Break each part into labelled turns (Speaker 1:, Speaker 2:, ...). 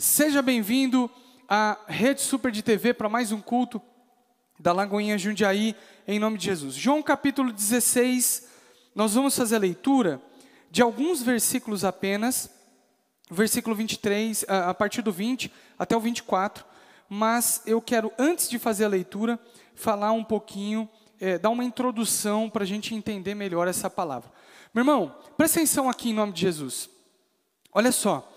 Speaker 1: Seja bem-vindo à Rede Super de TV para mais um culto da Lagoinha Jundiaí, em nome de Jesus. João capítulo 16, nós vamos fazer a leitura de alguns versículos apenas, versículo 23, a partir do 20 até o 24, mas eu quero, antes de fazer a leitura, falar um pouquinho, é, dar uma introdução para a gente entender melhor essa palavra. Meu irmão, presta atenção aqui em nome de Jesus. Olha só,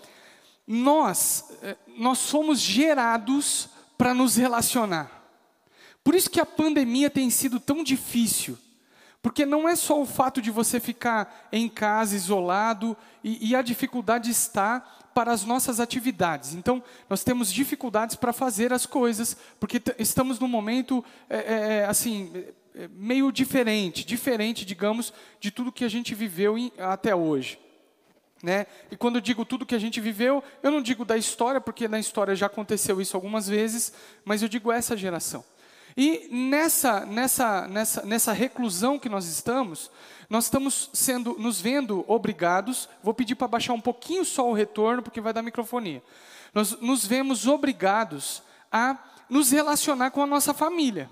Speaker 1: nós, eh, nós somos gerados para nos relacionar. Por isso que a pandemia tem sido tão difícil. Porque não é só o fato de você ficar em casa, isolado, e, e a dificuldade está para as nossas atividades. Então, nós temos dificuldades para fazer as coisas, porque estamos num momento, é, é, assim, meio diferente, diferente, digamos, de tudo que a gente viveu em, até hoje. Né? E quando eu digo tudo que a gente viveu, eu não digo da história, porque na história já aconteceu isso algumas vezes, mas eu digo essa geração. E nessa, nessa, nessa, nessa reclusão que nós estamos, nós estamos sendo, nos vendo obrigados, vou pedir para baixar um pouquinho só o retorno, porque vai dar microfonia. Nós nos vemos obrigados a nos relacionar com a nossa família.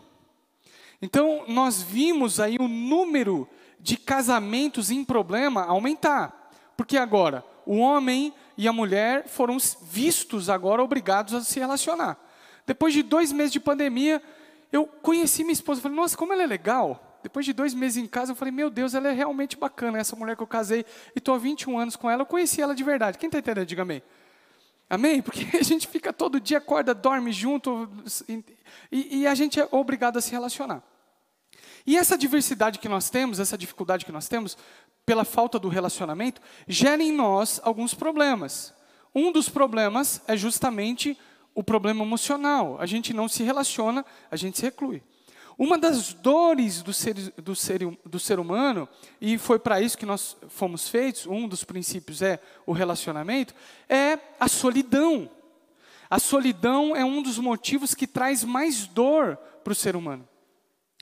Speaker 1: Então, nós vimos aí o número de casamentos em problema aumentar. Porque agora, o homem e a mulher foram vistos agora obrigados a se relacionar. Depois de dois meses de pandemia, eu conheci minha esposa, falei, nossa, como ela é legal. Depois de dois meses em casa, eu falei, meu Deus, ela é realmente bacana, essa mulher que eu casei e estou há 21 anos com ela, eu conheci ela de verdade. Quem está entendendo, diga amém. Amém? Porque a gente fica todo dia, acorda, dorme junto, e, e a gente é obrigado a se relacionar. E essa diversidade que nós temos, essa dificuldade que nós temos, pela falta do relacionamento, gera em nós alguns problemas. Um dos problemas é justamente o problema emocional. A gente não se relaciona, a gente se reclui. Uma das dores do ser, do ser, do ser humano, e foi para isso que nós fomos feitos, um dos princípios é o relacionamento, é a solidão. A solidão é um dos motivos que traz mais dor para o ser humano.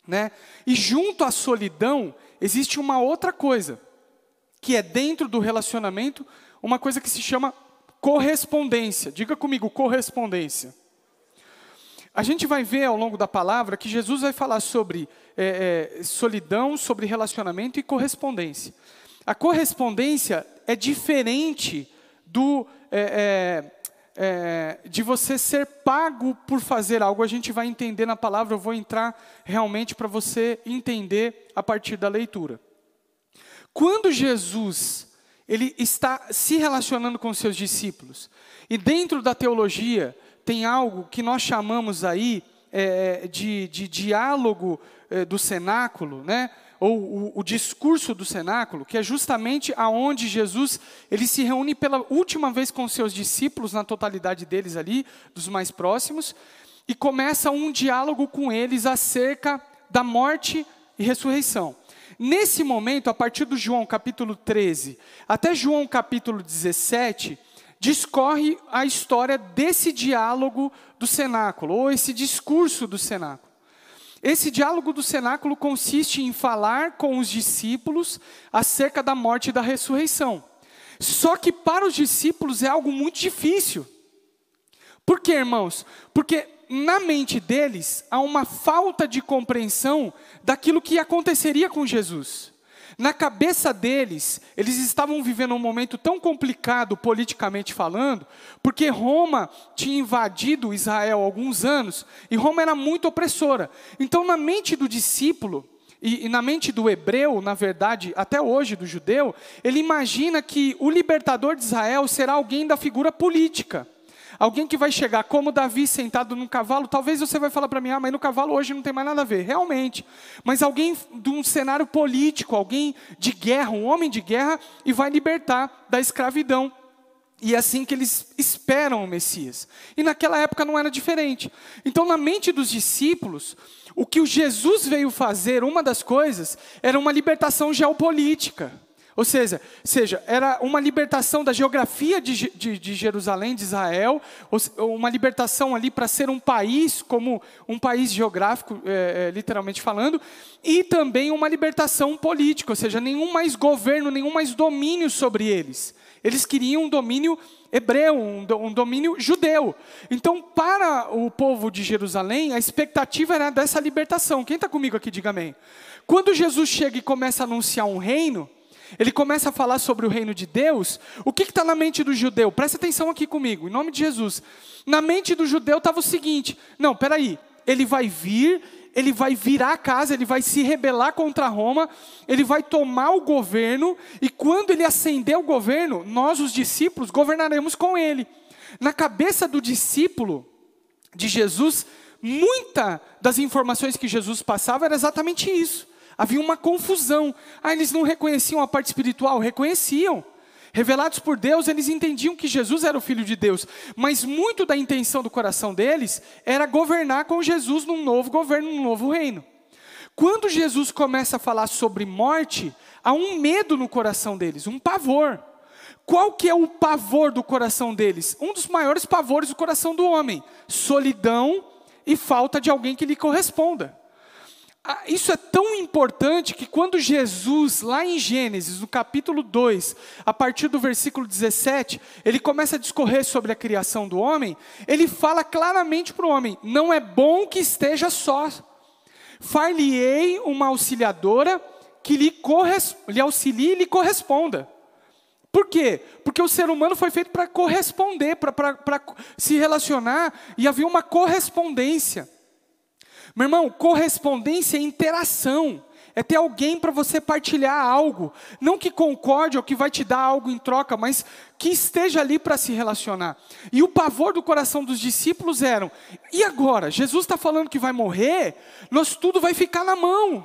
Speaker 1: Né? E junto à solidão, existe uma outra coisa, que é dentro do relacionamento, uma coisa que se chama correspondência. Diga comigo, correspondência. A gente vai ver ao longo da palavra que Jesus vai falar sobre é, é, solidão, sobre relacionamento e correspondência. A correspondência é diferente do é, é, é, de você ser pago por fazer algo. A gente vai entender na palavra. Eu vou entrar realmente para você entender a partir da leitura. Quando Jesus ele está se relacionando com seus discípulos. E dentro da teologia tem algo que nós chamamos aí é, de, de, diálogo é, do cenáculo, né? ou o, o, discurso do cenáculo, que é justamente aonde Jesus ele se reúne pela última vez com seus discípulos, na totalidade deles ali, dos mais próximos, e começa um diálogo com eles acerca da morte e ressurreição. Nesse momento, a partir do João capítulo 13 até João capítulo 17, discorre a história desse diálogo do cenáculo, ou esse discurso do cenáculo. Esse diálogo do cenáculo consiste em falar com os discípulos acerca da morte e da ressurreição. Só que para os discípulos é algo muito difícil. Por quê, irmãos? Porque na mente deles há uma falta de compreensão daquilo que aconteceria com Jesus. Na cabeça deles, eles estavam vivendo um momento tão complicado politicamente falando, porque Roma tinha invadido Israel há alguns anos e Roma era muito opressora. Então, na mente do discípulo, e, e, na mente do hebreu, na verdade, até hoje do judeu, ele imagina que o libertador de Israel será alguém da figura política. Alguém que vai chegar como Davi sentado num cavalo, talvez você vai falar para mim, ah, mas no cavalo hoje não tem mais nada a ver. Realmente. Mas alguém de um cenário político, alguém de guerra, um homem de guerra, e vai libertar da escravidão. E é assim que eles esperam o Messias. E naquela época não era diferente. Então, na mente dos discípulos, o que o Jesus veio fazer, uma das coisas, era uma libertação geopolítica. Ou seja, seja, era uma libertação da geografia de, de, de Jerusalém, de Israel, uma libertação ali para ser um país, como um país geográfico, é, é, literalmente falando, e também uma libertação política, ou seja, nenhum mais governo, nenhum mais domínio sobre eles. Eles queriam um domínio hebreu, um, domínio judeu. Então, para o povo de Jerusalém, a expectativa era dessa libertação. Quem está comigo aqui, diga amém. Quando Jesus chega e começa a anunciar um reino, ele começa a falar sobre o reino de Deus. O que está na mente do judeu? Presta atenção aqui comigo, em nome de Jesus. Na mente do judeu estava o seguinte: não, peraí, ele vai vir ele vai virar a casa, ele vai se rebelar contra Roma, ele vai tomar o governo, e quando ele ascender o governo, nós, os discípulos, governaremos com ele. Na cabeça do discípulo de Jesus, muita das informações que Jesus passava era exatamente isso. Havia uma confusão. Ah, eles não reconheciam a parte espiritual? Reconheciam. Revelados por Deus, eles entendiam que Jesus era o Filho de Deus, mas muito da intenção do coração deles era governar com Jesus num novo governo, num novo reino. Quando Jesus começa a falar sobre morte, há um medo no coração deles, um pavor. Qual que é o pavor do coração deles? Um dos maiores pavores do coração do homem: solidão e falta de alguém que lhe corresponda. Ah, isso é tão importante que quando Jesus, lá em Gênesis, no capítulo 2, a partir do versículo 17, ele começa a discorrer sobre a criação do homem, ele fala claramente para o homem: não é bom que esteja só. Far-lhe-ei uma auxiliadora que lhe, lhe auxilie e lhe corresponda. Por quê? Porque o ser humano foi feito para corresponder, para se relacionar e havia uma correspondência. Meu irmão, correspondência é interação. É ter alguém para você partilhar algo. Não que concorde ou que vai te dar algo em troca, mas que esteja ali para se relacionar. E o pavor do coração dos discípulos era: e agora? Jesus está falando que vai morrer, nós tudo vai ficar na mão.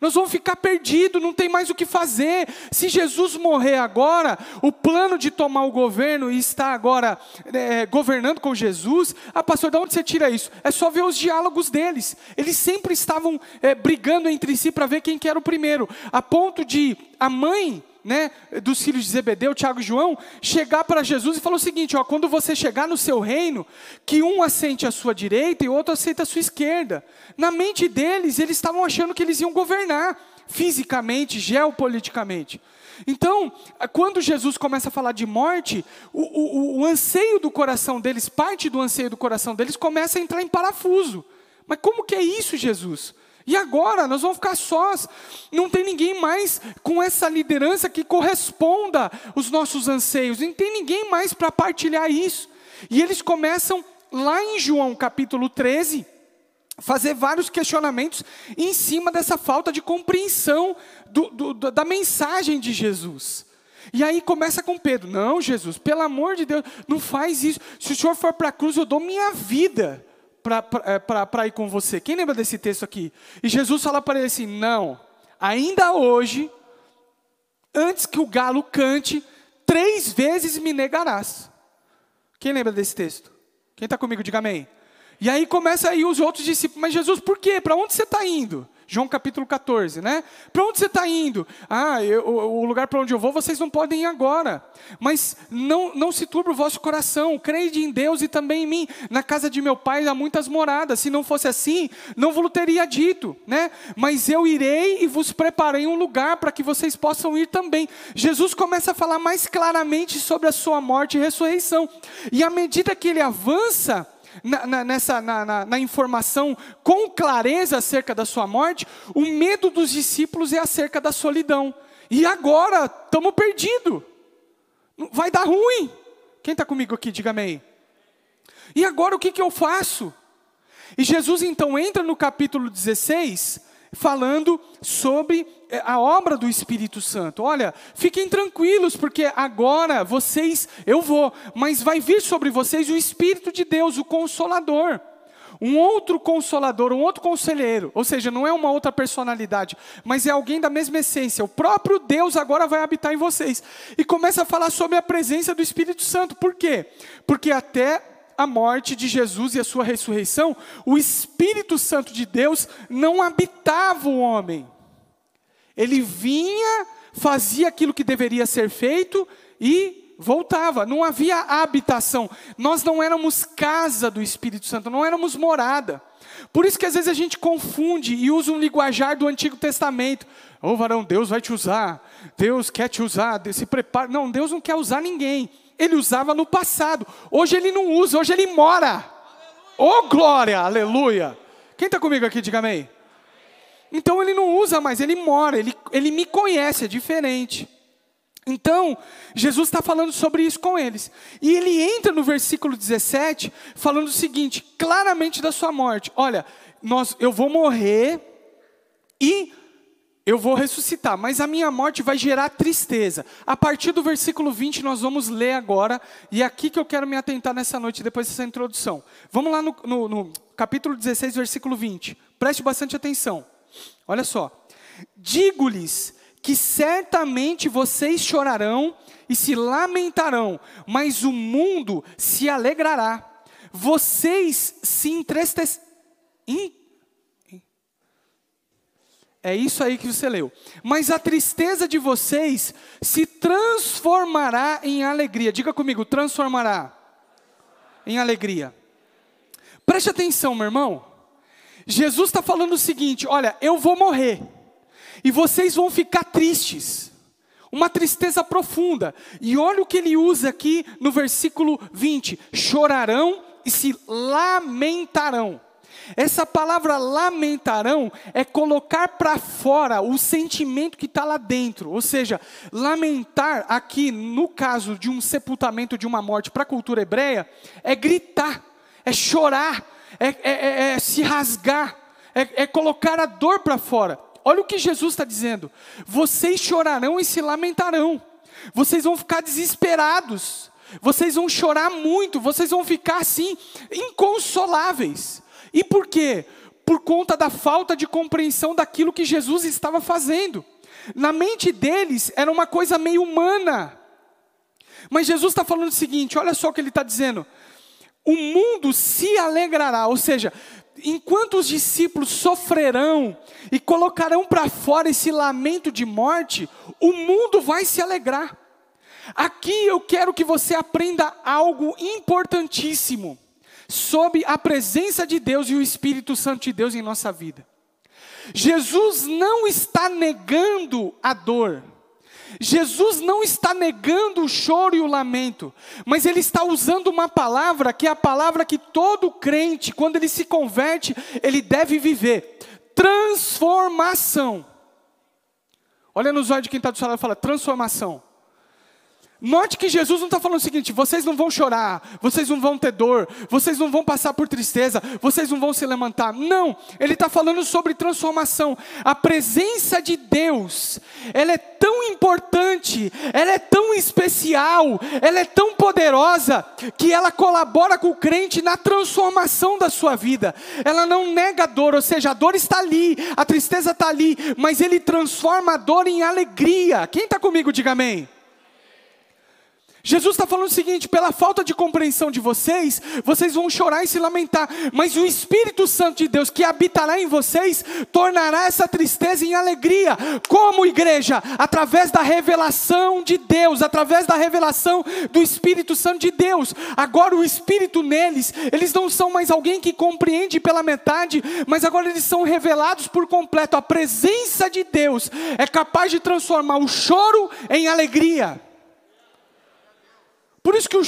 Speaker 1: Nós vamos ficar perdidos, não tem mais o que fazer. Se Jesus morrer agora, o plano de tomar o governo e estar agora é, governando com Jesus, ah, pastor, de onde você tira isso? É só ver os diálogos deles. Eles sempre estavam é, brigando entre si para ver quem que era o primeiro, a ponto de a mãe né, dos filhos de Zebedeu, Tiago e João, chegar para Jesus e falar o seguinte: ó, quando você chegar no seu reino, que um assente à sua direita e o outro assente à sua esquerda. Na mente deles, eles estavam achando que eles iam governar fisicamente, geopoliticamente. Então, quando Jesus começa a falar de morte, o, o, o anseio do coração deles, parte do anseio do coração deles, começa a entrar em parafuso. Mas como que é isso, Jesus? E agora nós vamos ficar sós. Não tem ninguém mais com essa liderança que corresponda os nossos anseios. Não tem ninguém mais para partilhar isso. E eles começam lá em João capítulo 13 fazer vários questionamentos em cima dessa falta de compreensão do, do, da mensagem de Jesus. E aí começa com Pedro: Não, Jesus, pelo amor de Deus, não faz isso. Se o senhor for para a cruz, eu dou minha vida para é, ir com você. Quem lembra desse texto aqui? E Jesus fala para ele assim: Não, ainda hoje, antes que o galo cante, três vezes me negarás. Quem lembra desse texto? Quem está comigo, diga amém. E aí começa aí os outros discípulos, mas Jesus, por quê? Para onde você está indo? João capítulo 14, né? Para onde você está indo? Ah, eu, o lugar para onde eu vou, vocês não podem ir agora. Mas não, não se turbe o vosso coração, crede em Deus e também em mim. Na casa de meu pai há muitas moradas. Se não fosse assim, não vos teria dito, né? Mas eu irei e vos preparei um lugar para que vocês possam ir também. Jesus começa a falar mais claramente sobre a sua morte e ressurreição. E à medida que ele avança, na, na, nessa, na, na, informação com clareza acerca da sua morte, o medo dos discípulos é acerca da solidão. E agora, estamos perdidos. Vai dar ruim. Quem está comigo aqui, diga amém. E agora o que, que eu faço? E Jesus então entra no capítulo 16 falando sobre a obra do Espírito Santo. Olha, fiquem tranquilos, porque agora vocês, eu vou, mas vai vir sobre vocês o Espírito de Deus, o Consolador. Um outro consolador, um outro conselheiro, ou seja, não é uma outra personalidade, mas é alguém da mesma essência. O próprio Deus agora vai habitar em vocês. E começa a falar sobre a presença do Espírito Santo. Por quê? Porque até a morte de Jesus e a sua ressurreição, o Espírito Santo de Deus não habitava o homem. Ele vinha, fazia aquilo que deveria ser feito e voltava, não havia habitação. Nós não éramos casa do Espírito Santo, não éramos morada. Por isso que às vezes a gente confunde e usa um linguajar do Antigo Testamento. Ô oh, varão, Deus vai te usar, Deus quer te usar, Deus se prepara. Não, Deus não quer usar ninguém. Ele usava no passado, hoje ele não usa, hoje ele mora. Ô oh, glória, aleluia. Quem está comigo aqui, diga amém. Então ele não usa mais, ele mora, ele, ele me conhece, é diferente. Então, Jesus está falando sobre isso com eles. E ele entra no versículo 17, falando o seguinte, claramente da sua morte: Olha, nós, eu vou morrer e eu vou ressuscitar, mas a minha morte vai gerar tristeza. A partir do versículo 20, nós vamos ler agora, e é aqui que eu quero me atentar nessa noite, depois dessa introdução. Vamos lá no, no, no capítulo 16, versículo 20. Preste bastante atenção. Olha só. Digo-lhes que certamente vocês chorarão e se lamentarão, mas o mundo se alegrará. Vocês se entristecerão. É isso aí que você leu. Mas a tristeza de vocês se transformará em alegria. Diga comigo, transformará em alegria. Preste atenção, meu irmão. Jesus está falando o seguinte: olha, eu vou morrer e vocês vão ficar tristes, uma tristeza profunda. E olha o que ele usa aqui no versículo 20: chorarão e se lamentarão. Essa palavra lamentarão é colocar para fora o sentimento que está lá dentro. Ou seja, lamentar aqui, no caso de um sepultamento, de uma morte, para a cultura hebreia, é gritar, é chorar, é, é, é, é se rasgar, é, é colocar a dor para fora. Olha o que Jesus está dizendo: vocês chorarão e se lamentarão, vocês vão ficar desesperados, vocês vão chorar muito, vocês vão ficar assim, inconsoláveis. E por quê? Por conta da falta de compreensão daquilo que Jesus estava fazendo. Na mente deles era uma coisa meio humana. Mas Jesus está falando o seguinte: olha só o que ele está dizendo. O mundo se alegrará, ou seja, enquanto os discípulos sofrerão e colocarão para fora esse lamento de morte, o mundo vai se alegrar. Aqui eu quero que você aprenda algo importantíssimo sobre a presença de Deus e o Espírito Santo de Deus em nossa vida. Jesus não está negando a dor. Jesus não está negando o choro e o lamento, mas ele está usando uma palavra que é a palavra que todo crente, quando ele se converte, ele deve viver: transformação. Olha nos olhos de quem está do seu lado e fala: transformação. Note que Jesus não está falando o seguinte: vocês não vão chorar, vocês não vão ter dor, vocês não vão passar por tristeza, vocês não vão se levantar. Não, ele está falando sobre transformação. A presença de Deus, ela é tão importante, ela é tão especial, ela é tão poderosa, que ela colabora com o crente na transformação da sua vida. Ela não nega a dor, ou seja, a dor está ali, a tristeza está ali, mas ele transforma a dor em alegria. Quem está comigo, diga amém. Jesus está falando o seguinte: pela falta de compreensão de vocês, vocês vão chorar e se lamentar, mas o Espírito Santo de Deus que habitará em vocês tornará essa tristeza em alegria. Como igreja? Através da revelação de Deus, através da revelação do Espírito Santo de Deus. Agora o Espírito neles, eles não são mais alguém que compreende pela metade, mas agora eles são revelados por completo. A presença de Deus é capaz de transformar o choro em alegria. Por isso que o,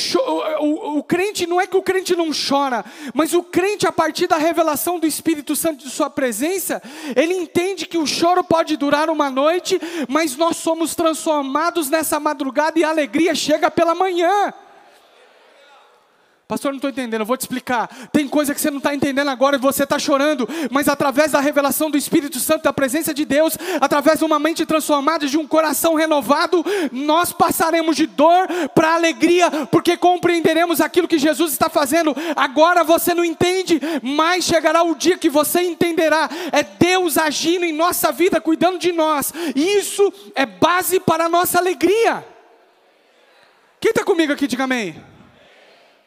Speaker 1: o, o, crente não é que o crente não chora, mas o crente, a partir da revelação do Espírito Santo de Sua presença, ele entende que o choro pode durar uma noite, mas nós somos transformados nessa madrugada e a alegria chega pela manhã. Pastor, não estou entendendo, eu vou te explicar. Tem coisa que você não está entendendo agora e você está chorando, mas através da revelação do Espírito Santo, da presença de Deus, através de uma mente transformada, de um coração renovado, nós passaremos de dor para alegria, porque compreenderemos aquilo que Jesus está fazendo. Agora você não entende, mas chegará o dia que você entenderá. É Deus agindo em nossa vida, cuidando de nós. Isso é base para a nossa alegria. Quem está comigo aqui, diga amém.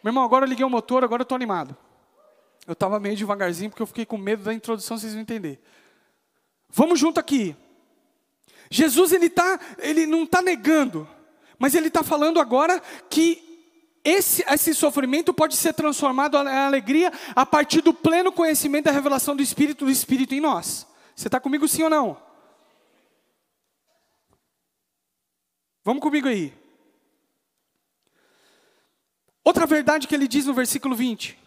Speaker 1: Meu irmão, agora eu liguei o motor, agora eu estou animado. Eu estava meio devagarzinho porque eu fiquei com medo da introdução, vocês vão entender. Vamos junto aqui. Jesus ele tá, ele não está negando, Mas ele está falando agora que esse, esse sofrimento pode ser transformado em alegria a partir do pleno conhecimento da revelação do Espírito, do Espírito em nós. Você está comigo sim ou não? Vamos comigo aí. Outra verdade que ele diz no versículo 20: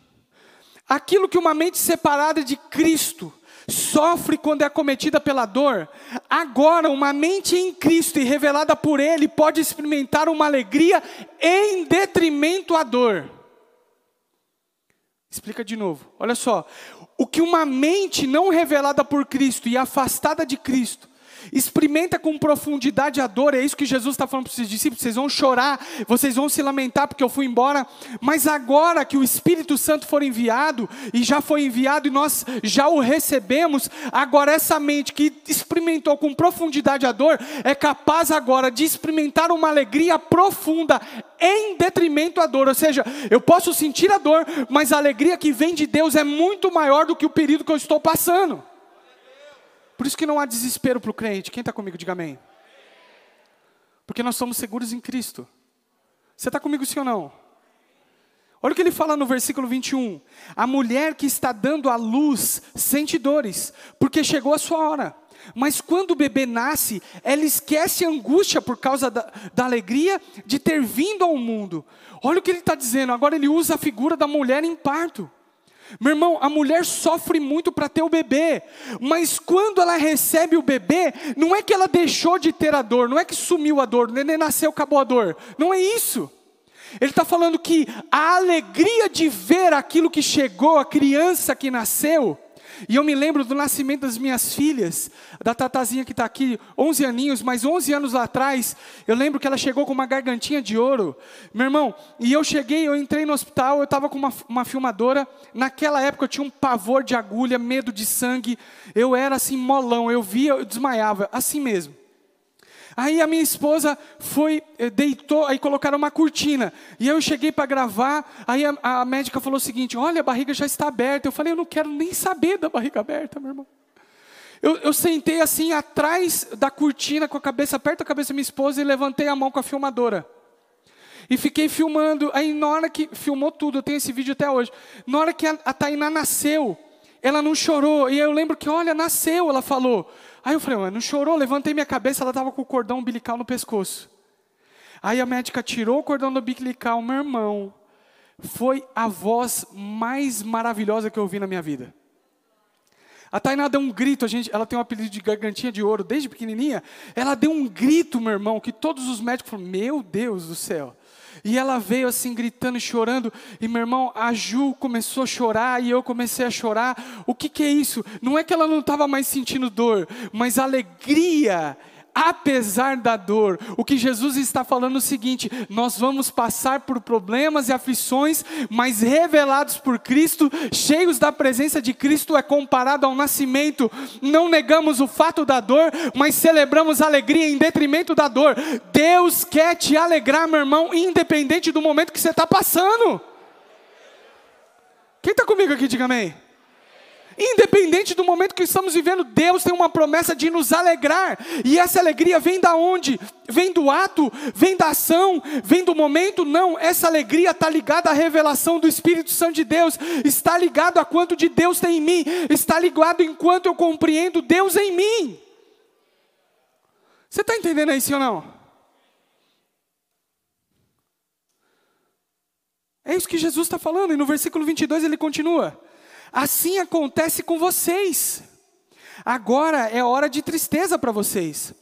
Speaker 1: aquilo que uma mente separada de Cristo sofre quando é acometida pela dor, agora uma mente em Cristo e revelada por Ele pode experimentar uma alegria em detrimento à dor. Explica de novo, olha só. O que uma mente não revelada por Cristo e afastada de Cristo experimenta com profundidade a dor, é isso que Jesus está falando para os discípulos, vocês vão chorar, vocês vão se lamentar porque eu fui embora, mas agora que o Espírito Santo for enviado, e já foi enviado e nós já o recebemos, agora essa mente que experimentou com profundidade a dor, é capaz agora de experimentar uma alegria profunda, em detrimento à dor, ou seja, eu posso sentir a dor, mas a alegria que vem de Deus é muito maior do que o período que eu estou passando. Por isso que não há desespero para o crente. Quem está comigo, diga amém. Porque nós somos seguros em Cristo. Você está comigo sim ou não? Olha o que ele fala no versículo 21. A mulher que está dando à luz sente dores, porque chegou a sua hora. Mas quando o bebê nasce, ela esquece a angústia por causa da, da alegria de ter vindo ao mundo. Olha o que ele está dizendo, agora ele usa a figura da mulher em parto. Meu irmão, a mulher sofre muito para ter o bebê, mas quando ela recebe o bebê, não é que ela deixou de ter a dor, não é que sumiu a dor, o neném nasceu, acabou a dor, não é isso. Ele está falando que a alegria de ver aquilo que chegou, a criança que nasceu, e eu me lembro do nascimento das minhas filhas, da Tatazinha que está aqui, 11 aninhos, mas 11 anos lá atrás, eu lembro que ela chegou com uma gargantinha de ouro, meu irmão, e eu cheguei, eu entrei no hospital, eu estava com uma, uma filmadora, naquela época eu tinha um pavor de agulha, medo de sangue, eu era assim molão, eu via, eu desmaiava, assim mesmo. Aí a minha esposa foi, eh, deitou, aí colocaram uma cortina. E eu cheguei para gravar, aí a, a, médica falou o seguinte: olha, a barriga já está aberta. Eu falei, eu não quero nem saber da barriga aberta, meu irmão. Eu, eu sentei assim atrás da cortina, com a cabeça perto da cabeça da minha esposa, e levantei a mão com a filmadora. E fiquei filmando. Aí na hora que filmou tudo, eu tenho esse vídeo até hoje. Na hora que a, a Tainá nasceu, ela não chorou. E eu lembro que, olha, nasceu, ela falou. Aí eu falei, não chorou? Levantei minha cabeça, ela estava com o cordão umbilical no pescoço. Aí a médica tirou o cordão umbilical, meu irmão. Foi a voz mais maravilhosa que eu ouvi na minha vida. A Tainá deu um grito, a gente, ela tem um apelido de gargantinha de ouro desde pequenininha. Ela deu um grito, meu irmão, que todos os médicos falaram: Meu Deus do céu. E ela veio assim gritando e chorando, e meu irmão, a Ju começou a chorar e eu comecei a chorar. O que, que é isso? Não é que ela não estava mais sentindo dor, mas alegria apesar da dor. O que Jesus está falando é o seguinte: nós vamos passar por problemas e aflições, mas revelados por Cristo, cheios da presença de Cristo, é comparado ao nascimento. Não negamos o fato da dor, mas celebramos a alegria em detrimento da dor. Deus quer te alegrar, meu irmão, independente do momento que você está passando. Quem está comigo aqui, diga amém. Independente do momento que estamos vivendo, Deus tem uma promessa de nos alegrar. E essa alegria vem da onde? Vem do ato? Vem da ação? Vem do momento? Não, essa alegria está ligada à revelação do Espírito Santo de Deus, está ligado a quanto de Deus tem em mim, está ligado enquanto eu compreendo Deus em mim. Você está entendendo sim ou não? É isso que Jesus está falando, e no versículo 22 ele continua. Assim acontece com vocês. Agora é hora de tristeza para vocês.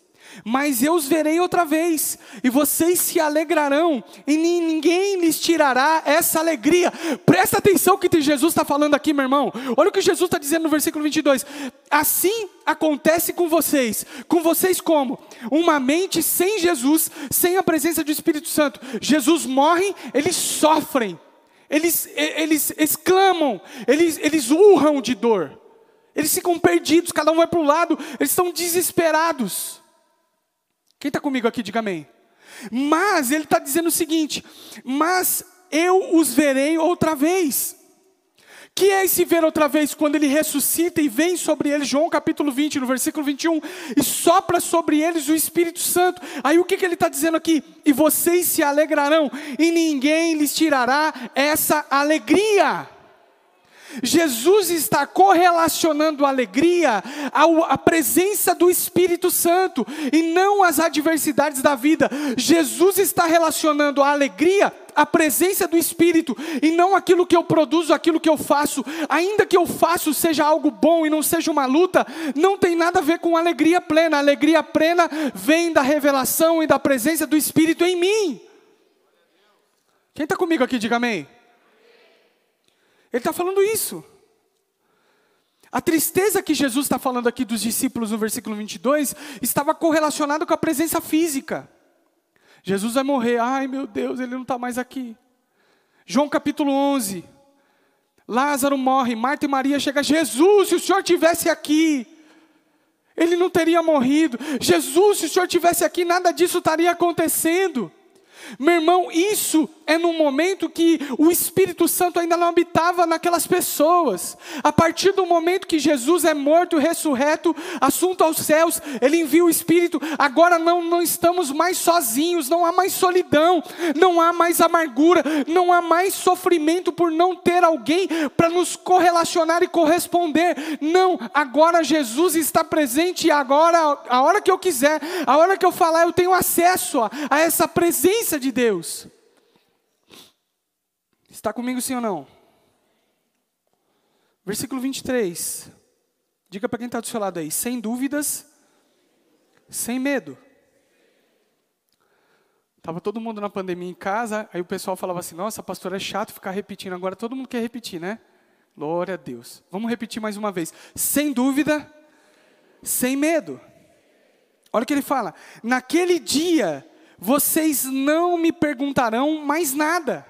Speaker 1: Mas eu os verei outra vez, e vocês se alegrarão, e ninguém lhes tirará essa alegria. Presta atenção que Jesus está falando aqui, meu irmão. Olha o que Jesus está dizendo no versículo 22. Assim acontece com vocês. Com vocês, como? Uma mente sem Jesus, sem a presença do Espírito Santo. Jesus morre, eles sofrem eles, eles exclamam, eles, eles urram de dor, eles ficam perdidos, cada um vai para o lado, eles estão desesperados. Quem está comigo aqui, diga amém. Mas ele está dizendo o seguinte: mas eu os verei outra vez. Que é esse ver outra vez quando ele ressuscita e vem sobre eles, João capítulo 20, no versículo 21, e sopra sobre eles o Espírito Santo. Aí o que, que ele está dizendo aqui? E vocês se alegrarão, e ninguém lhes tirará essa alegria. Jesus está correlacionando a alegria à presença do Espírito Santo e não às adversidades da vida. Jesus está relacionando a alegria à presença do Espírito e não aquilo que eu produzo, aquilo que eu faço. Ainda que eu faço seja algo bom e não seja uma luta, não tem nada a ver com alegria plena. A alegria plena vem da revelação e da presença do Espírito em mim. Quem está comigo aqui, diga amém. Ele está falando isso. A tristeza que Jesus está falando aqui dos discípulos no versículo 22 estava correlacionada com a presença física. Jesus vai morrer, ai meu Deus, ele não está mais aqui. João capítulo 11. Lázaro morre, Marta e Maria chegam, Jesus, se o Senhor tivesse aqui, ele não teria morrido. Jesus, se o Senhor tivesse aqui, nada disso estaria acontecendo. Meu irmão, isso é no momento que o Espírito Santo ainda não habitava naquelas pessoas. A partir do momento que Jesus é morto, ressurreto, assunto aos céus, ele envia o Espírito. Agora não, não estamos mais sozinhos, não há mais solidão, não há mais amargura, não há mais sofrimento por não ter alguém para nos correlacionar e corresponder. Não, agora Jesus está presente e agora, a hora que eu quiser, a hora que eu falar, eu tenho acesso a, a essa presença de Deus. Está comigo sim ou não? Versículo 23. Diga para quem está do seu lado aí: sem dúvidas, sem medo. Estava todo mundo na pandemia em casa, aí o pessoal falava assim: Nossa, pastor, é chato ficar repetindo. Agora todo mundo quer repetir, né? Glória a Deus. Vamos repetir mais uma vez: sem dúvida, sem medo. Olha o que ele fala: Naquele dia vocês não me perguntarão mais nada.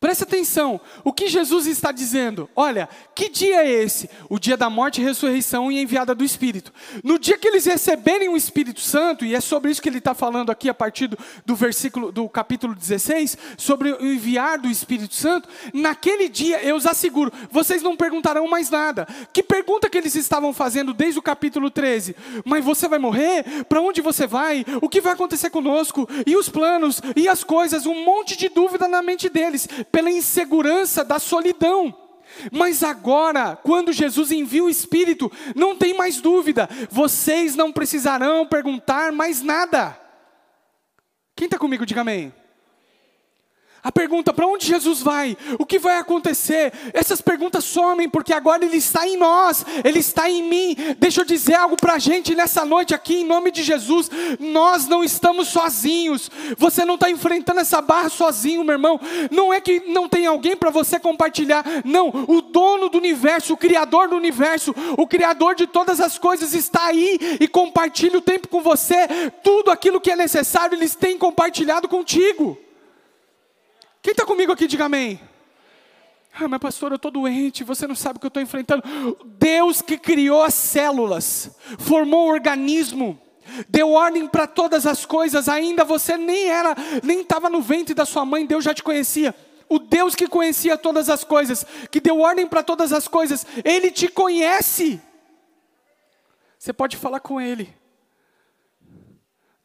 Speaker 1: Presta atenção, o que Jesus está dizendo? Olha, que dia é esse? O dia da morte, ressurreição e enviada do Espírito. No dia que eles receberem o Espírito Santo, e é sobre isso que ele está falando aqui a partir do versículo do capítulo 16, sobre o enviar do Espírito Santo, naquele dia, eu os asseguro, vocês não perguntarão mais nada. Que pergunta que eles estavam fazendo desde o capítulo 13? Mas você vai morrer? Para onde você vai? O que vai acontecer conosco? E os planos? E as coisas? Um monte de dúvida na mente deles pela insegurança da solidão. Mas agora, quando Jesus envia o Espírito, não tem mais dúvida, vocês não precisarão perguntar mais nada. Quem está comigo, diga amém. A pergunta: para onde Jesus vai? O que vai acontecer? Essas perguntas somem, porque agora Ele está em nós, Ele está em mim. Deixa eu dizer algo para a gente nessa noite aqui, em nome de Jesus. Nós não estamos sozinhos. Você não está enfrentando essa barra sozinho, meu irmão. Não é que não tem alguém para você compartilhar. Não, o dono do universo, o Criador do universo, o Criador de todas as coisas está aí e compartilha o tempo com você. Tudo aquilo que é necessário, Eles têm compartilhado contigo. Quem está comigo aqui, diga amém. Ah, mas pastor, eu estou doente, você não sabe o que eu estou enfrentando. Deus que criou as células, formou o organismo, deu ordem para todas as coisas, ainda você nem era, nem estava no ventre da sua mãe, Deus já te conhecia. O Deus que conhecia todas as coisas, que deu ordem para todas as coisas, Ele te conhece. Você pode falar com Ele.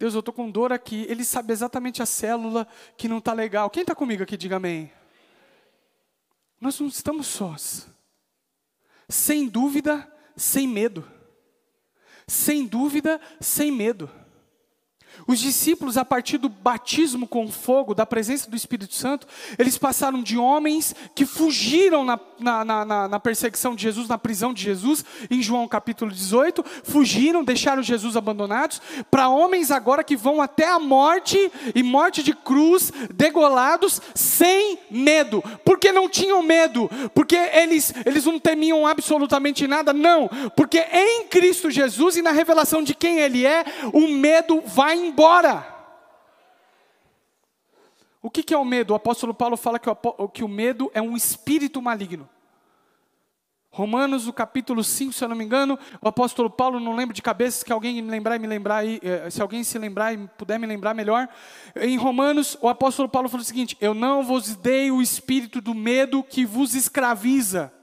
Speaker 1: Deus, eu estou com dor aqui. Ele sabe exatamente a célula que não está legal. Quem está comigo aqui, diga amém. Nós não estamos sós. Sem dúvida, sem medo. Sem dúvida, sem medo. Os discípulos, a partir do batismo com fogo, da presença do Espírito Santo, eles passaram de homens que fugiram na, na, na, na, perseguição de Jesus, na prisão de Jesus, em João capítulo 18, fugiram, deixaram Jesus abandonados, para homens agora que vão até a morte e morte de cruz, degolados, sem medo. Porque não tinham medo? Porque eles, eles não temiam absolutamente nada? Não, porque em Cristo Jesus e na revelação de quem Ele é, o medo vai embora. O que, que é o medo? O apóstolo Paulo fala que o, que o medo é um espírito maligno. Romanos, o capítulo 5, se eu não me engano, o apóstolo Paulo, não lembro de cabeça, se alguém me lembrar e me lembrar aí, eh, se alguém se lembrar e puder me lembrar melhor. Em Romanos, o apóstolo Paulo falou o seguinte: Eu não vos dei o espírito do medo que vos escraviza,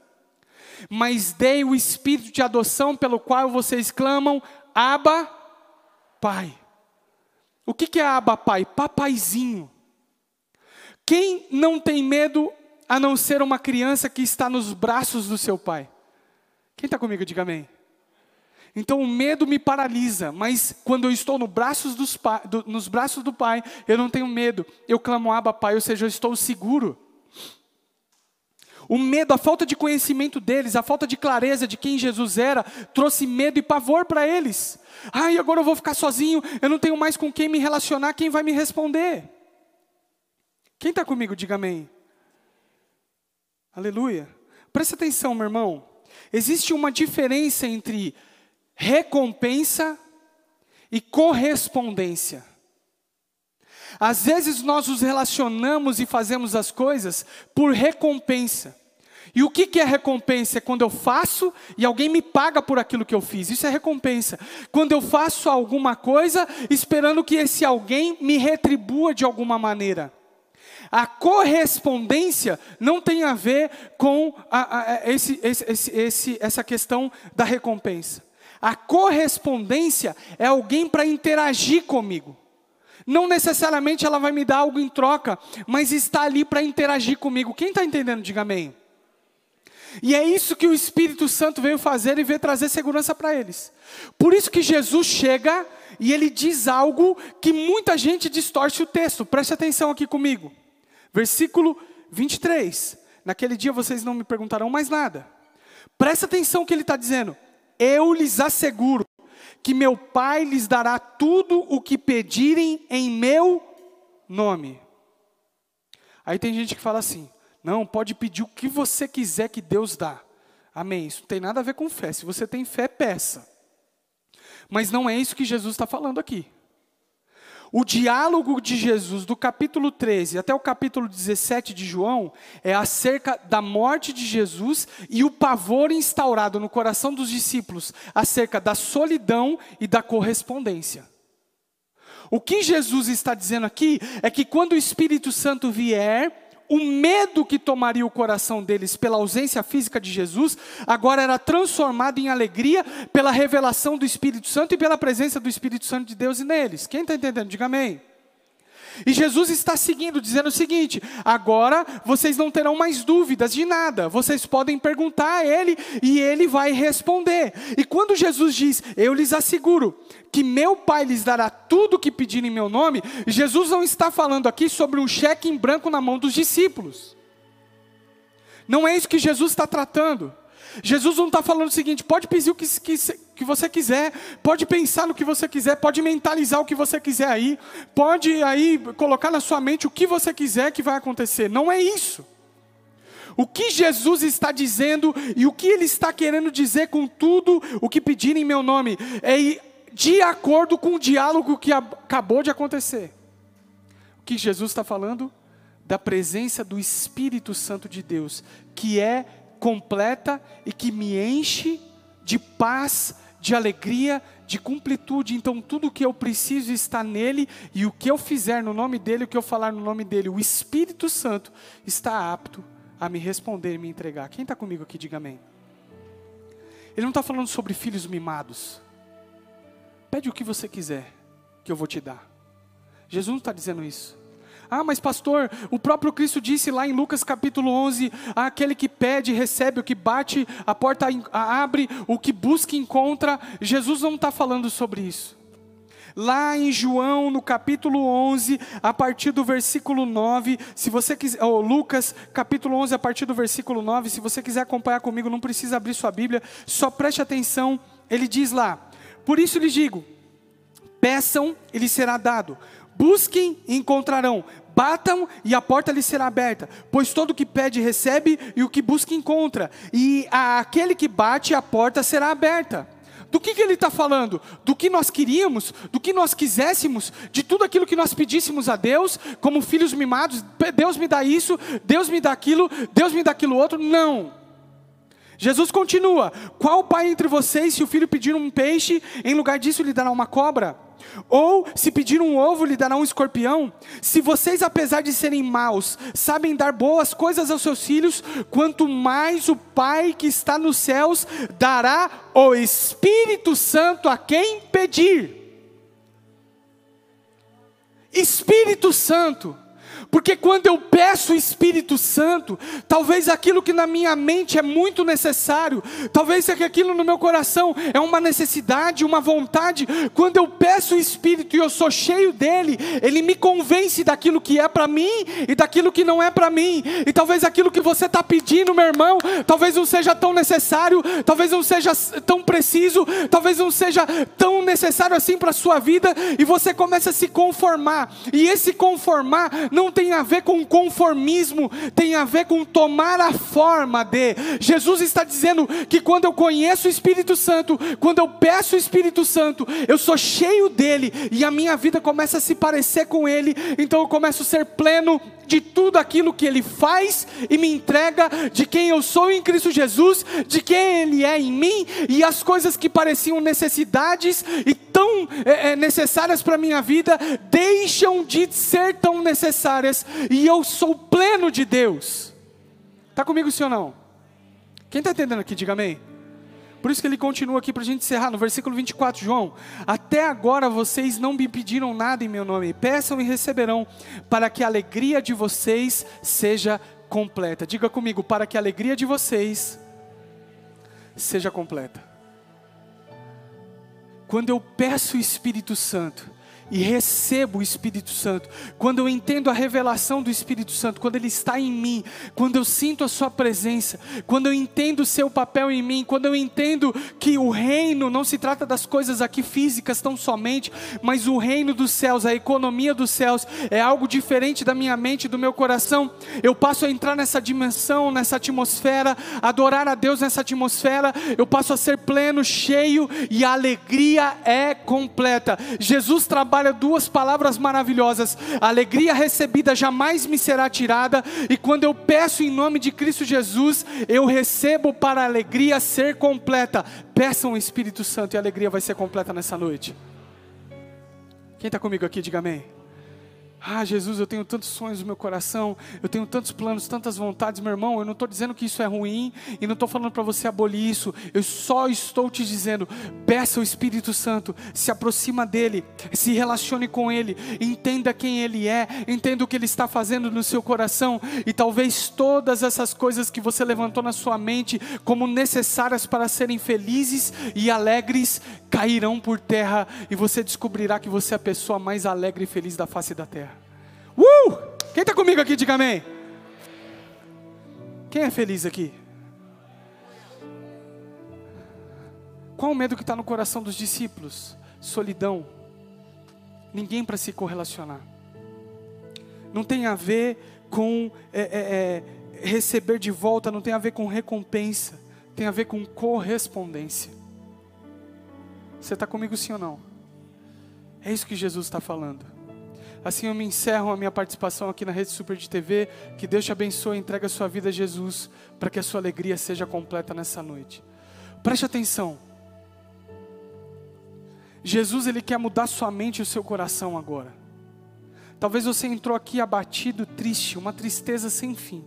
Speaker 1: mas dei o espírito de adoção pelo qual vocês clamam, Abba, Pai. O que é Abba, Pai? Papaizinho. Quem não tem medo a não ser uma criança que está nos braços do seu pai. Quem está comigo, diga amém. Então o medo me paralisa, mas quando eu estou no braços dos do, nos braços do Pai, eu não tenho medo, eu clamo Abba Pai, ou seja, eu estou seguro. O medo, a falta de conhecimento deles, a falta de clareza de quem Jesus era, trouxe medo e pavor para eles. Ai, agora eu vou ficar sozinho, eu não tenho mais com quem me relacionar, quem vai me responder? Quem está comigo, diga amém. Aleluia. Presta atenção, meu irmão. Existe uma diferença entre recompensa e correspondência. Às vezes nós nos relacionamos e fazemos as coisas por recompensa. E o que, que é recompensa? É quando eu faço e alguém me paga por aquilo que eu fiz. Isso é recompensa. Quando eu faço alguma coisa esperando que esse alguém me retribua de alguma maneira. A correspondência não tem a ver com a, a, esse, esse, esse, essa questão da recompensa. A correspondência é alguém para interagir comigo. Não necessariamente ela vai me dar algo em troca, mas está ali para interagir comigo. Quem está entendendo, diga amém. E é isso que o Espírito Santo veio fazer e veio trazer segurança para eles. Por isso que Jesus chega e ele diz algo que muita gente distorce o texto. Preste atenção aqui comigo. Versículo 23. Naquele dia vocês não me perguntarão mais nada. Presta atenção que ele está dizendo. Eu lhes asseguro que meu Pai lhes dará tudo o que pedirem em meu nome. Aí tem gente que fala assim: não, pode pedir o que você quiser que Deus dá. Amém. Isso não tem nada a ver com fé. Se você tem fé, peça. Mas não é isso que Jesus está falando aqui. O diálogo de Jesus, do capítulo 13 até o capítulo 17 de João, é acerca da morte de Jesus e o pavor instaurado no coração dos discípulos acerca da solidão e da correspondência. O que Jesus está dizendo aqui é que quando o Espírito Santo vier, o medo que tomaria o coração deles pela ausência física de Jesus, agora era transformado em alegria pela revelação do Espírito Santo e pela presença do Espírito Santo de Deus neles. Quem está entendendo? Diga amém. E Jesus está seguindo, dizendo o seguinte: agora vocês não terão mais dúvidas de nada, vocês podem perguntar a Ele e Ele vai responder. E quando Jesus diz, Eu lhes asseguro que meu Pai lhes dará tudo o que pedirem em meu nome, Jesus não está falando aqui sobre um cheque em branco na mão dos discípulos. Não é isso que Jesus está tratando. Jesus não está falando o seguinte: pode pedir o que, que, que, você quiser, pode pensar no que você quiser, pode mentalizar o que você quiser aí, pode aí colocar na sua mente o que você quiser que vai acontecer. Não é isso. O que Jesus está dizendo e o que Ele está querendo dizer com tudo o que pedirem em meu nome é de acordo com o diálogo que acabou de acontecer. O que Jesus está falando? Da presença do Espírito Santo de Deus, que é completa e que me enche de paz, de alegria, de completude. Então, tudo o que eu preciso está nele, e o que eu fizer no nome dele, o que eu falar no nome dele, o Espírito Santo está apto a me responder e me entregar. Quem está comigo aqui, diga amém. Ele não está falando sobre filhos mimados. Pede o que você quiser, que eu vou te dar. Jesus não está dizendo isso. Ah, mas pastor, o próprio Cristo disse lá em Lucas capítulo 11: ah, aquele que pede, recebe, o que bate, a porta abre, o que busca, encontra. Jesus não está falando sobre isso. Lá em João, no capítulo 11, a partir do versículo 9, se você quiser, oh, Lucas, capítulo 11, a partir do versículo 9, se você quiser acompanhar comigo, não precisa abrir sua Bíblia, só preste atenção, ele diz lá: Por isso lhes digo, peçam e lhes será dado, busquem e encontrarão, Batam e a porta lhe será aberta, pois todo o que pede recebe e o que busca encontra, e aquele que bate a porta será aberta. Do que, que ele está falando? Do que nós queríamos, do que nós quiséssemos, de tudo aquilo que nós pedíssemos a Deus, como filhos mimados, Deus me dá isso, Deus me dá aquilo, Deus me dá aquilo outro. Não. Jesus continua: Qual pai entre vocês, se o filho pedir um peixe, em lugar disso lhe dará uma cobra? Ou, se pedir um ovo, lhe dará um escorpião? Se vocês, apesar de serem maus, sabem dar boas coisas aos seus filhos, quanto mais o Pai que está nos céus dará o Espírito Santo a quem pedir. Espírito Santo. Porque quando eu peço o Espírito Santo, talvez aquilo que na minha mente é muito necessário, talvez aquilo no meu coração é uma necessidade, uma vontade, quando eu peço o Espírito e eu sou cheio dele, ele me convence daquilo que é para mim e daquilo que não é para mim. E talvez aquilo que você está pedindo, meu irmão, talvez não seja tão necessário, talvez não seja tão preciso, talvez não seja tão necessário assim para a sua vida, e você começa a se conformar. E esse conformar não tem tem a ver com conformismo, tem a ver com tomar a forma de. Jesus está dizendo que quando eu conheço o Espírito Santo, quando eu peço o Espírito Santo, eu sou cheio dele e a minha vida começa a se parecer com ele, então eu começo a ser pleno de tudo aquilo que Ele faz e me entrega, de quem eu sou em Cristo Jesus, de quem Ele é em mim, e as coisas que pareciam necessidades e tão é, necessárias para a minha vida, deixam de ser tão necessárias, e eu sou pleno de Deus. Está comigo sim ou não? Quem está entendendo aqui, diga amém. Por isso que ele continua aqui para a gente encerrar, no versículo 24, João. Até agora vocês não me pediram nada em meu nome, peçam e receberão, para que a alegria de vocês seja completa. Diga comigo, para que a alegria de vocês seja completa. Quando eu peço o Espírito Santo, e recebo o Espírito Santo, quando eu entendo a revelação do Espírito Santo, quando ele está em mim, quando eu sinto a sua presença, quando eu entendo o seu papel em mim, quando eu entendo que o reino não se trata das coisas aqui físicas tão somente, mas o reino dos céus, a economia dos céus é algo diferente da minha mente, do meu coração. Eu passo a entrar nessa dimensão, nessa atmosfera, adorar a Deus nessa atmosfera, eu passo a ser pleno, cheio e a alegria é completa. Jesus trabalha trabalha duas palavras maravilhosas: a alegria recebida jamais me será tirada, e quando eu peço em nome de Cristo Jesus, eu recebo para a alegria ser completa. Peçam o Espírito Santo e a alegria vai ser completa nessa noite. Quem está comigo aqui, diga amém. Ah, Jesus, eu tenho tantos sonhos no meu coração, eu tenho tantos planos, tantas vontades, meu irmão. Eu não estou dizendo que isso é ruim e não estou falando para você abolir isso. Eu só estou te dizendo: peça o Espírito Santo, se aproxima dele, se relacione com ele, entenda quem ele é, entenda o que ele está fazendo no seu coração e talvez todas essas coisas que você levantou na sua mente como necessárias para serem felizes e alegres cairão por terra e você descobrirá que você é a pessoa mais alegre e feliz da face da terra. Uh! Quem está comigo aqui, diga amém. Quem é feliz aqui? Qual o medo que está no coração dos discípulos? Solidão. Ninguém para se correlacionar. Não tem a ver com é, é, é, receber de volta, não tem a ver com recompensa, tem a ver com correspondência. Você está comigo sim ou não? É isso que Jesus está falando. Assim eu me encerro a minha participação aqui na Rede Super de TV. Que Deus te abençoe e entregue a sua vida a Jesus, para que a sua alegria seja completa nessa noite. Preste atenção. Jesus ele quer mudar sua mente e o seu coração agora. Talvez você entrou aqui abatido, triste, uma tristeza sem fim.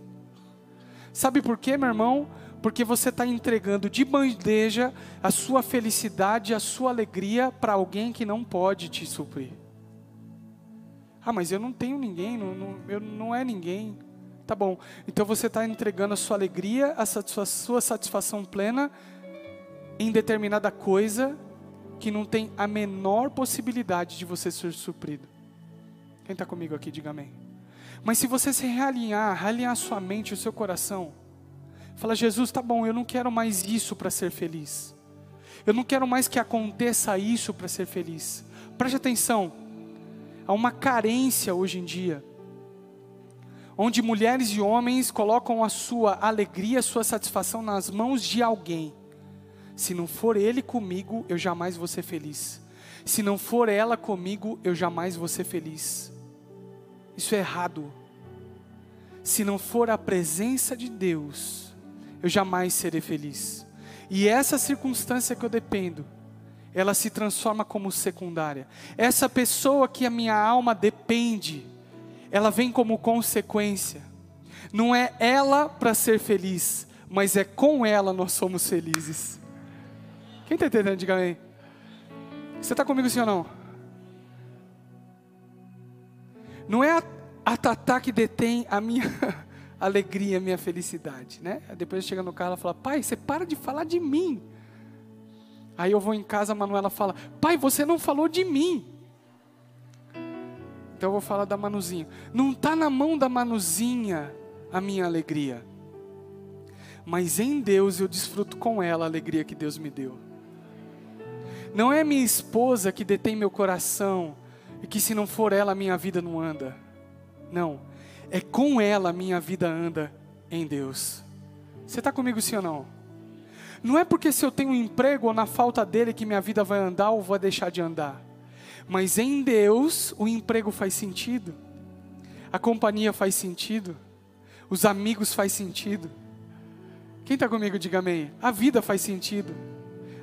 Speaker 1: Sabe por quê, meu irmão? Porque você está entregando de bandeja a sua felicidade, a sua alegria para alguém que não pode te suprir. Ah, mas eu não tenho ninguém, não, não, eu não é ninguém. Tá bom, então você está entregando a sua alegria, a sua, sua satisfação plena em determinada coisa que não tem a menor possibilidade de você ser suprido. Quem está comigo aqui, diga amém. Mas se você se realinhar, realinhar sua mente, o seu coração, fala, Jesus, tá bom, eu não quero mais isso para ser feliz. Eu não quero mais que aconteça isso para ser feliz. Preste atenção, há uma carência hoje em dia, onde mulheres e homens colocam a sua alegria, a sua satisfação nas mãos de alguém. Se não for ele comigo, eu jamais vou ser feliz. Se não for ela comigo, eu jamais vou ser feliz. Isso é errado. Se não for a presença de Deus, eu jamais serei feliz. E essa circunstância que eu dependo, ela se transforma como secundária. Essa pessoa que a minha alma depende, ela vem como consequência. Não é ela para ser feliz, mas é com ela nós somos felizes. Quem está entendendo? Diga aí. Você está comigo sim ou não? Não é a, a Tatá que detém a minha alegria, a minha felicidade, né? Depois chega no carro, ela fala: Pai, você para de falar de mim. Aí eu vou em casa, a Manuela fala: Pai, você não falou de mim. Então eu vou falar da Manuzinha. Não está na mão da Manuzinha a minha alegria. Mas em Deus eu desfruto com ela a alegria que Deus me deu. Não é minha esposa que detém meu coração e que se não for ela a minha vida não anda. Não, é com ela a minha vida anda em Deus. Você está comigo sim ou não? Não é porque se eu tenho um emprego ou na falta dele que minha vida vai andar ou vai deixar de andar. Mas em Deus o emprego faz sentido, a companhia faz sentido, os amigos faz sentido. Quem está comigo, diga amém. A vida faz sentido.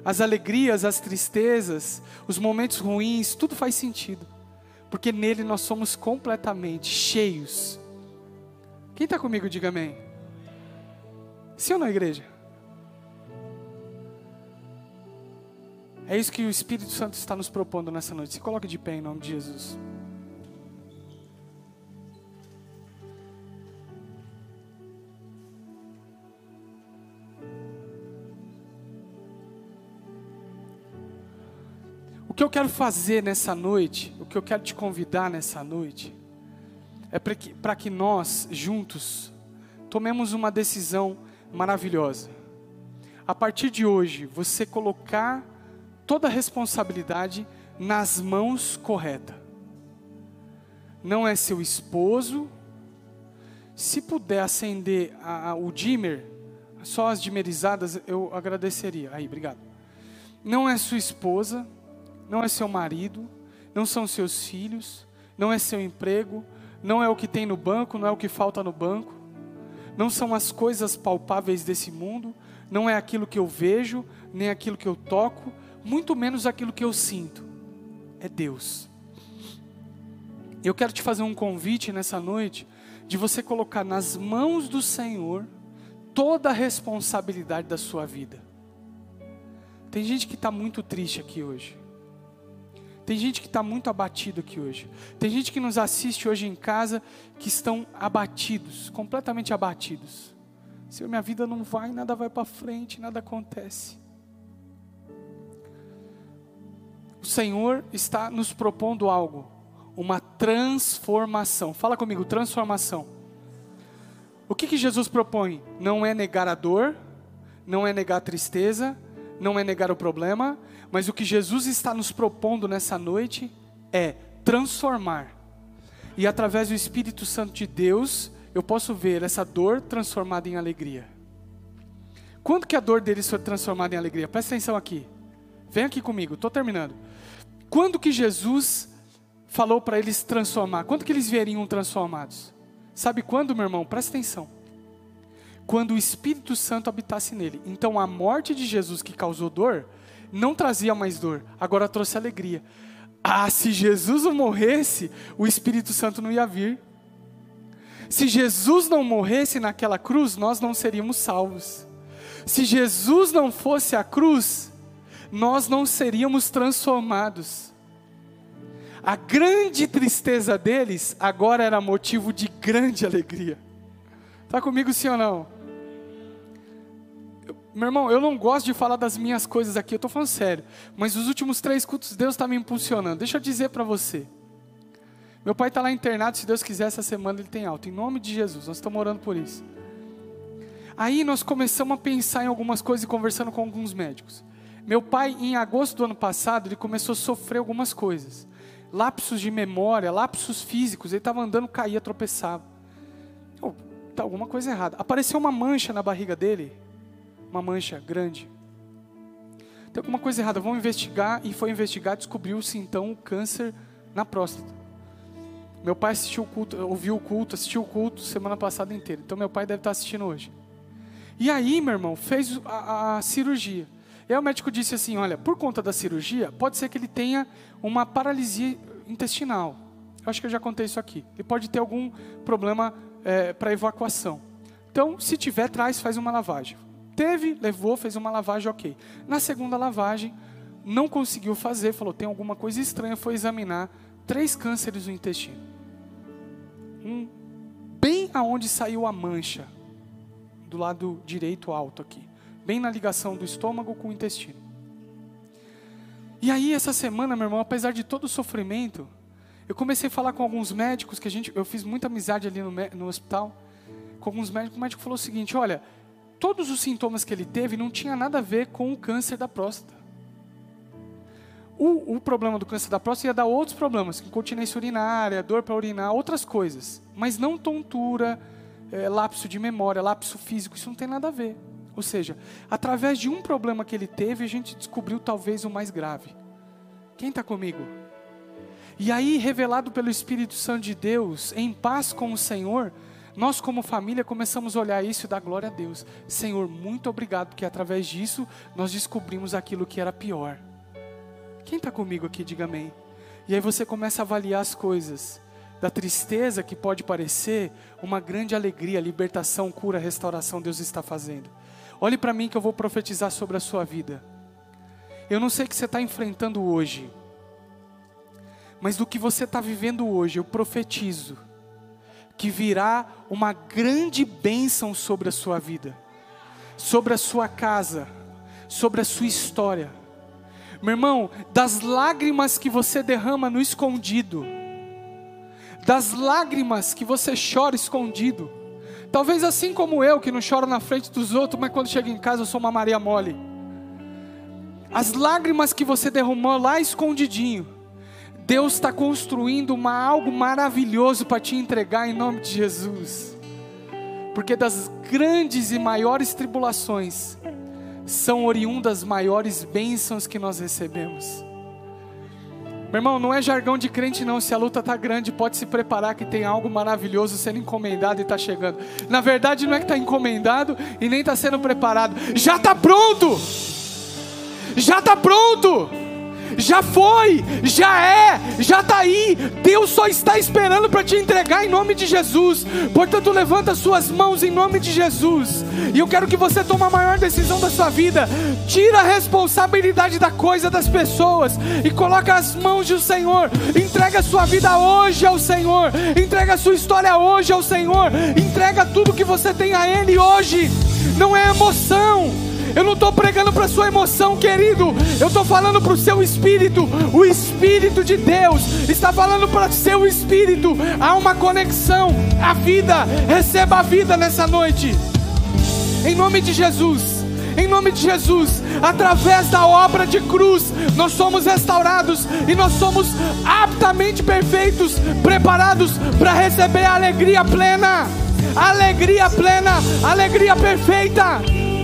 Speaker 1: As alegrias, as tristezas, os momentos ruins, tudo faz sentido. Porque nele nós somos completamente cheios. Quem está comigo, diga amém. Sim ou não, igreja? É isso que o Espírito Santo está nos propondo nessa noite. Se coloque de pé em nome de Jesus. O que eu quero fazer nessa noite, o que eu quero te convidar nessa noite, é para que, que nós, juntos, tomemos uma decisão maravilhosa. A partir de hoje, você colocar toda a responsabilidade nas mãos corretas. Não é seu esposo. Se puder acender a, a, o dimmer, só as dimerizadas, eu agradeceria. Aí, obrigado. Não é sua esposa não é seu marido, não são seus filhos, não é seu emprego, não é o que tem no banco, não é o que falta no banco, não são as coisas palpáveis desse mundo, não é aquilo que eu vejo, nem aquilo que eu toco, muito menos aquilo que eu sinto. É Deus. Eu quero te fazer um convite nessa noite de você colocar nas mãos do Senhor toda a responsabilidade da sua vida. Tem gente que está muito triste aqui hoje. Tem gente que está muito abatido aqui hoje. Tem gente que nos assiste hoje em casa que estão abatidos, completamente abatidos. Se minha vida não vai, nada vai para frente, nada acontece. O Senhor está nos propondo algo, uma transformação. Fala comigo, transformação. O que, que Jesus propõe? Não é negar a dor, não é negar a tristeza, não é negar o problema, mas o que Jesus está nos propondo nessa noite é transformar. E através do Espírito Santo de Deus, eu posso ver essa dor transformada em alegria. Quando que a dor deles foi transformada em alegria? Presta atenção aqui. Vem aqui comigo, estou terminando. Quando que Jesus falou para eles transformar? Quando que eles veriam transformados? Sabe quando, meu irmão? Presta atenção. Quando o Espírito Santo habitasse nele. Então a morte de Jesus que causou dor não trazia mais dor, agora trouxe alegria. Ah, se Jesus não morresse, o Espírito Santo não ia vir. Se Jesus não morresse naquela cruz, nós não seríamos salvos. Se Jesus não fosse a cruz, nós não seríamos transformados. A grande tristeza deles agora era motivo de grande alegria. Está comigo sim ou não? Meu irmão, eu não gosto de falar das minhas coisas aqui, eu estou falando sério. Mas os últimos três cultos, Deus está me impulsionando. Deixa eu dizer para você. Meu pai está lá internado, se Deus quiser, essa semana ele tem alta. Em nome de Jesus, nós estamos orando por isso. Aí nós começamos a pensar em algumas coisas e conversando com alguns médicos. Meu pai, em agosto do ano passado, ele começou a sofrer algumas coisas. Lapsos de memória, lapsos físicos. Ele estava andando, caía, tropeçava. Oh, tá alguma coisa errada. Apareceu uma mancha na barriga dele uma mancha grande. Tem alguma coisa errada, vamos investigar. E foi investigar, descobriu-se então o câncer na próstata. Meu pai assistiu o culto, ouviu o culto, assistiu o culto semana passada inteira. Então meu pai deve estar assistindo hoje. E aí, meu irmão, fez a, a cirurgia. E aí o médico disse assim: olha, por conta da cirurgia, pode ser que ele tenha uma paralisia intestinal. Eu acho que eu já contei isso aqui. Ele pode ter algum problema é, para evacuação. Então, se tiver, traz, faz uma lavagem. Teve, levou, fez uma lavagem, ok. Na segunda lavagem, não conseguiu fazer, falou, tem alguma coisa estranha, foi examinar três cânceres no intestino. Um bem aonde saiu a mancha, do lado direito alto aqui, bem na ligação do estômago com o intestino. E aí essa semana, meu irmão, apesar de todo o sofrimento, eu comecei a falar com alguns médicos que a gente, eu fiz muita amizade ali no, no hospital, com alguns médicos. O médico falou o seguinte: olha, todos os sintomas que ele teve não tinha nada a ver com o câncer da próstata. O, o problema do câncer da próstata ia dar outros problemas, incontinência urinária, dor para urinar, outras coisas, mas não tontura, é, lapso de memória, lapso físico, isso não tem nada a ver. Ou seja, através de um problema que ele teve, a gente descobriu talvez o mais grave. Quem está comigo? E aí, revelado pelo Espírito Santo de Deus, em paz com o Senhor, nós, como família, começamos a olhar isso e dar glória a Deus. Senhor, muito obrigado, porque através disso nós descobrimos aquilo que era pior. Quem está comigo aqui, diga amém. E aí você começa a avaliar as coisas. Da tristeza que pode parecer, uma grande alegria, libertação, cura, restauração Deus está fazendo. Olhe para mim que eu vou profetizar sobre a sua vida. Eu não sei o que você está enfrentando hoje, mas do que você está vivendo hoje, eu profetizo que virá uma grande bênção sobre a sua vida, sobre a sua casa, sobre a sua história. Meu irmão, das lágrimas que você derrama no escondido, das lágrimas que você chora escondido, talvez assim como eu, que não choro na frente dos outros, mas quando chego em casa eu sou uma Maria Mole. As lágrimas que você derramou lá escondidinho, Deus está construindo uma, algo maravilhoso para te entregar em nome de Jesus. Porque das grandes e maiores tribulações são oriundas maiores bênçãos que nós recebemos. Meu irmão, não é jargão de crente não, se a luta está grande, pode se preparar que tem algo maravilhoso sendo encomendado e está chegando. Na verdade não é que está encomendado e nem está sendo preparado, já está pronto! Já está pronto! Já foi, já é, já está aí. Deus só está esperando para te entregar em nome de Jesus. Portanto, levanta suas mãos em nome de Jesus. E eu quero que você tome a maior decisão da sua vida. Tira a responsabilidade da coisa das pessoas e coloca as mãos do Senhor. Entrega a sua vida hoje ao Senhor. Entrega a sua história hoje ao Senhor. Entrega tudo que você tem a Ele hoje. Não é emoção eu não estou pregando para sua emoção, querido. Eu estou falando para o seu espírito. O Espírito de Deus está falando para seu espírito. Há uma conexão. A vida, receba a vida nessa noite. Em nome de Jesus. Em nome de Jesus, através da obra de cruz, nós somos restaurados e nós somos aptamente perfeitos, preparados para receber a alegria plena, alegria plena, alegria perfeita.